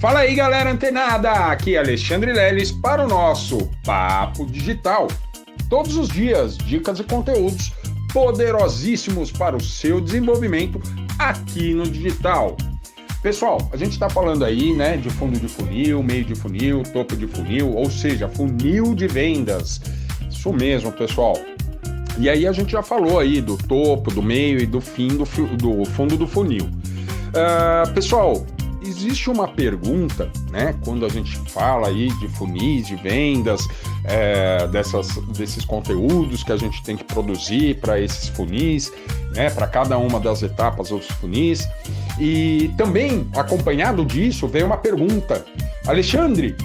Fala aí, galera antenada! Aqui é Alexandre Leles para o nosso Papo Digital. Todos os dias, dicas e conteúdos poderosíssimos para o seu desenvolvimento aqui no digital. Pessoal, a gente está falando aí, né, de fundo de funil, meio de funil, topo de funil, ou seja, funil de vendas. Isso mesmo, pessoal. E aí a gente já falou aí do topo, do meio e do fim do, do fundo do funil. Uh, pessoal, existe uma pergunta, né? Quando a gente fala aí de funis, de vendas, é, dessas, desses conteúdos que a gente tem que produzir para esses funis, né? Para cada uma das etapas dos funis. E também, acompanhado disso, veio uma pergunta: Alexandre,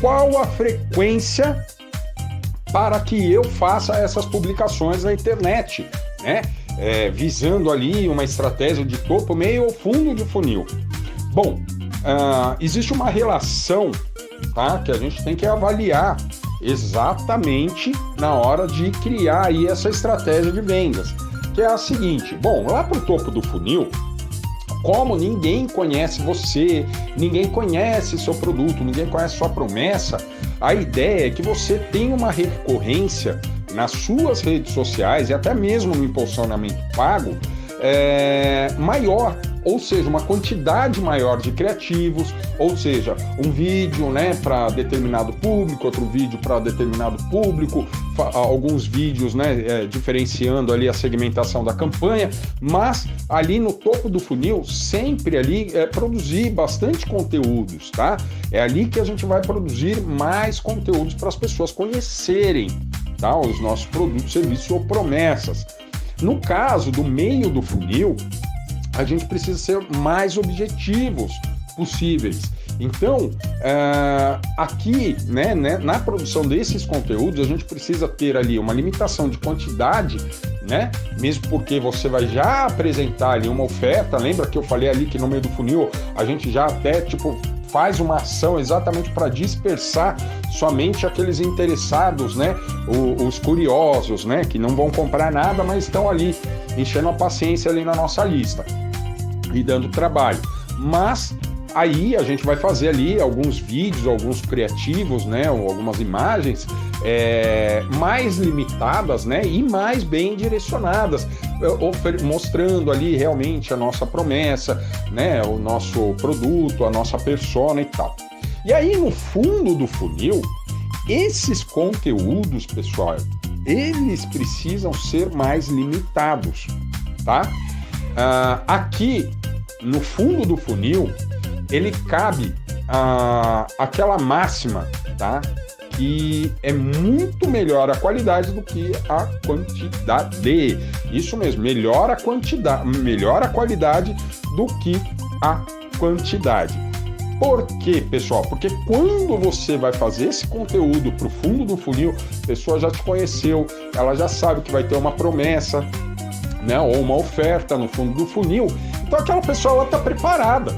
qual a frequência para que eu faça essas publicações na internet, né? É, visando ali uma estratégia de topo, meio ou fundo de funil. Bom, uh, existe uma relação tá, que a gente tem que avaliar exatamente na hora de criar aí essa estratégia de vendas, que é a seguinte: bom, lá para o topo do funil, como ninguém conhece você, ninguém conhece seu produto, ninguém conhece sua promessa, a ideia é que você tenha uma recorrência nas suas redes sociais e até mesmo no impulsionamento pago é, maior ou seja, uma quantidade maior de criativos, ou seja, um vídeo né, para determinado público, outro vídeo para determinado público, alguns vídeos né, é, diferenciando ali a segmentação da campanha, mas ali no topo do funil, sempre ali é, produzir bastante conteúdos, tá? É ali que a gente vai produzir mais conteúdos para as pessoas conhecerem tá, os nossos produtos, serviços ou promessas. No caso do meio do funil, a gente precisa ser mais objetivos possíveis. Então, uh, aqui, né, né, na produção desses conteúdos, a gente precisa ter ali uma limitação de quantidade, né? Mesmo porque você vai já apresentar ali uma oferta. Lembra que eu falei ali que no meio do funil a gente já até tipo faz uma ação exatamente para dispersar somente aqueles interessados, né? O, os curiosos, né? Que não vão comprar nada, mas estão ali enchendo a paciência ali na nossa lista e dando trabalho. Mas aí a gente vai fazer ali alguns vídeos, alguns criativos, né, ou algumas imagens é, mais limitadas, né, e mais bem direcionadas, é, mostrando ali realmente a nossa promessa, né, o nosso produto, a nossa persona e tal. E aí no fundo do funil, esses conteúdos, pessoal, eles precisam ser mais limitados, tá? Uh, aqui no fundo do funil, ele cabe a, aquela máxima, tá? Que é muito melhor a qualidade do que a quantidade. Isso mesmo, melhor a quantidade, melhor a qualidade do que a quantidade. Por quê, pessoal? Porque quando você vai fazer esse conteúdo para o fundo do funil, a pessoa já te conheceu, ela já sabe que vai ter uma promessa, né, ou uma oferta no fundo do funil, então aquela pessoa está preparada,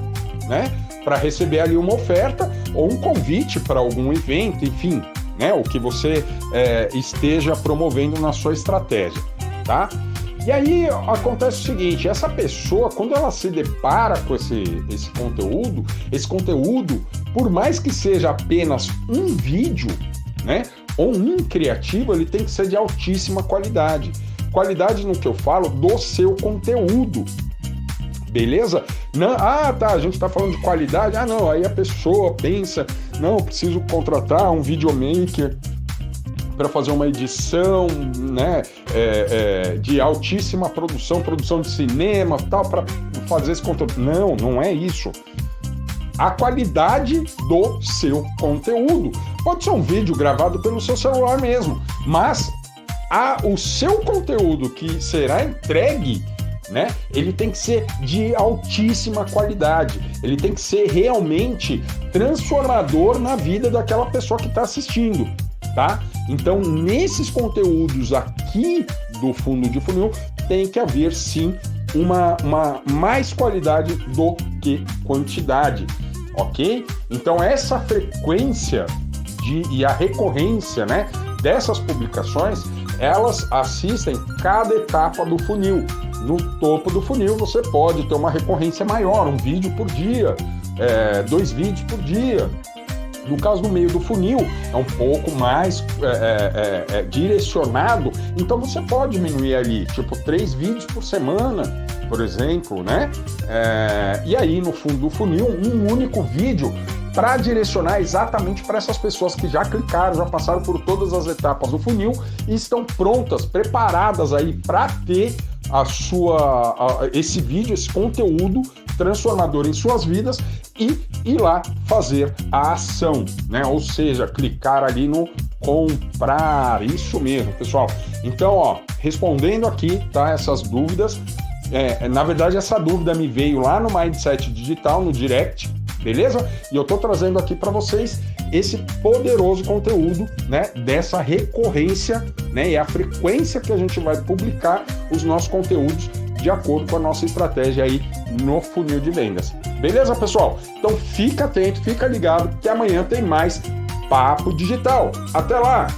né? Para receber ali uma oferta ou um convite para algum evento, enfim, né? O que você é, esteja promovendo na sua estratégia, tá? E aí acontece o seguinte: essa pessoa, quando ela se depara com esse, esse conteúdo, esse conteúdo, por mais que seja apenas um vídeo, né? Ou um criativo, ele tem que ser de altíssima qualidade. Qualidade no que eu falo do seu conteúdo, beleza? Não, ah, tá, a gente tá falando de qualidade. Ah, não, aí a pessoa pensa, não, preciso contratar um videomaker para fazer uma edição, né, é, é, de altíssima produção, produção de cinema, tal, para fazer esse conteúdo. Não, não é isso. A qualidade do seu conteúdo. Pode ser um vídeo gravado pelo seu celular mesmo, mas a, o seu conteúdo que será entregue né? Ele tem que ser de altíssima qualidade. Ele tem que ser realmente transformador na vida daquela pessoa que está assistindo, tá? Então, nesses conteúdos aqui do fundo de funil, tem que haver sim uma, uma mais qualidade do que quantidade, ok? Então, essa frequência de, e a recorrência, né, dessas publicações, elas assistem cada etapa do funil no topo do funil você pode ter uma recorrência maior, um vídeo por dia, é, dois vídeos por dia. No caso do meio do funil, é um pouco mais é, é, é, é, direcionado, então você pode diminuir ali, tipo, três vídeos por semana, por exemplo, né? É, e aí, no fundo do funil, um único vídeo para direcionar exatamente para essas pessoas que já clicaram, já passaram por todas as etapas do funil e estão prontas, preparadas aí para ter a sua a, esse vídeo, esse conteúdo transformador em suas vidas e ir lá fazer a ação, né? Ou seja, clicar ali no comprar, isso mesmo, pessoal. Então, ó, respondendo aqui, tá? Essas dúvidas. É, na verdade, essa dúvida me veio lá no Mindset Digital, no direct, beleza? E eu tô trazendo aqui para vocês esse poderoso conteúdo, né, dessa recorrência, né, e a frequência que a gente vai publicar os nossos conteúdos de acordo com a nossa estratégia aí no funil de vendas. Beleza, pessoal? Então fica atento, fica ligado que amanhã tem mais papo digital. Até lá.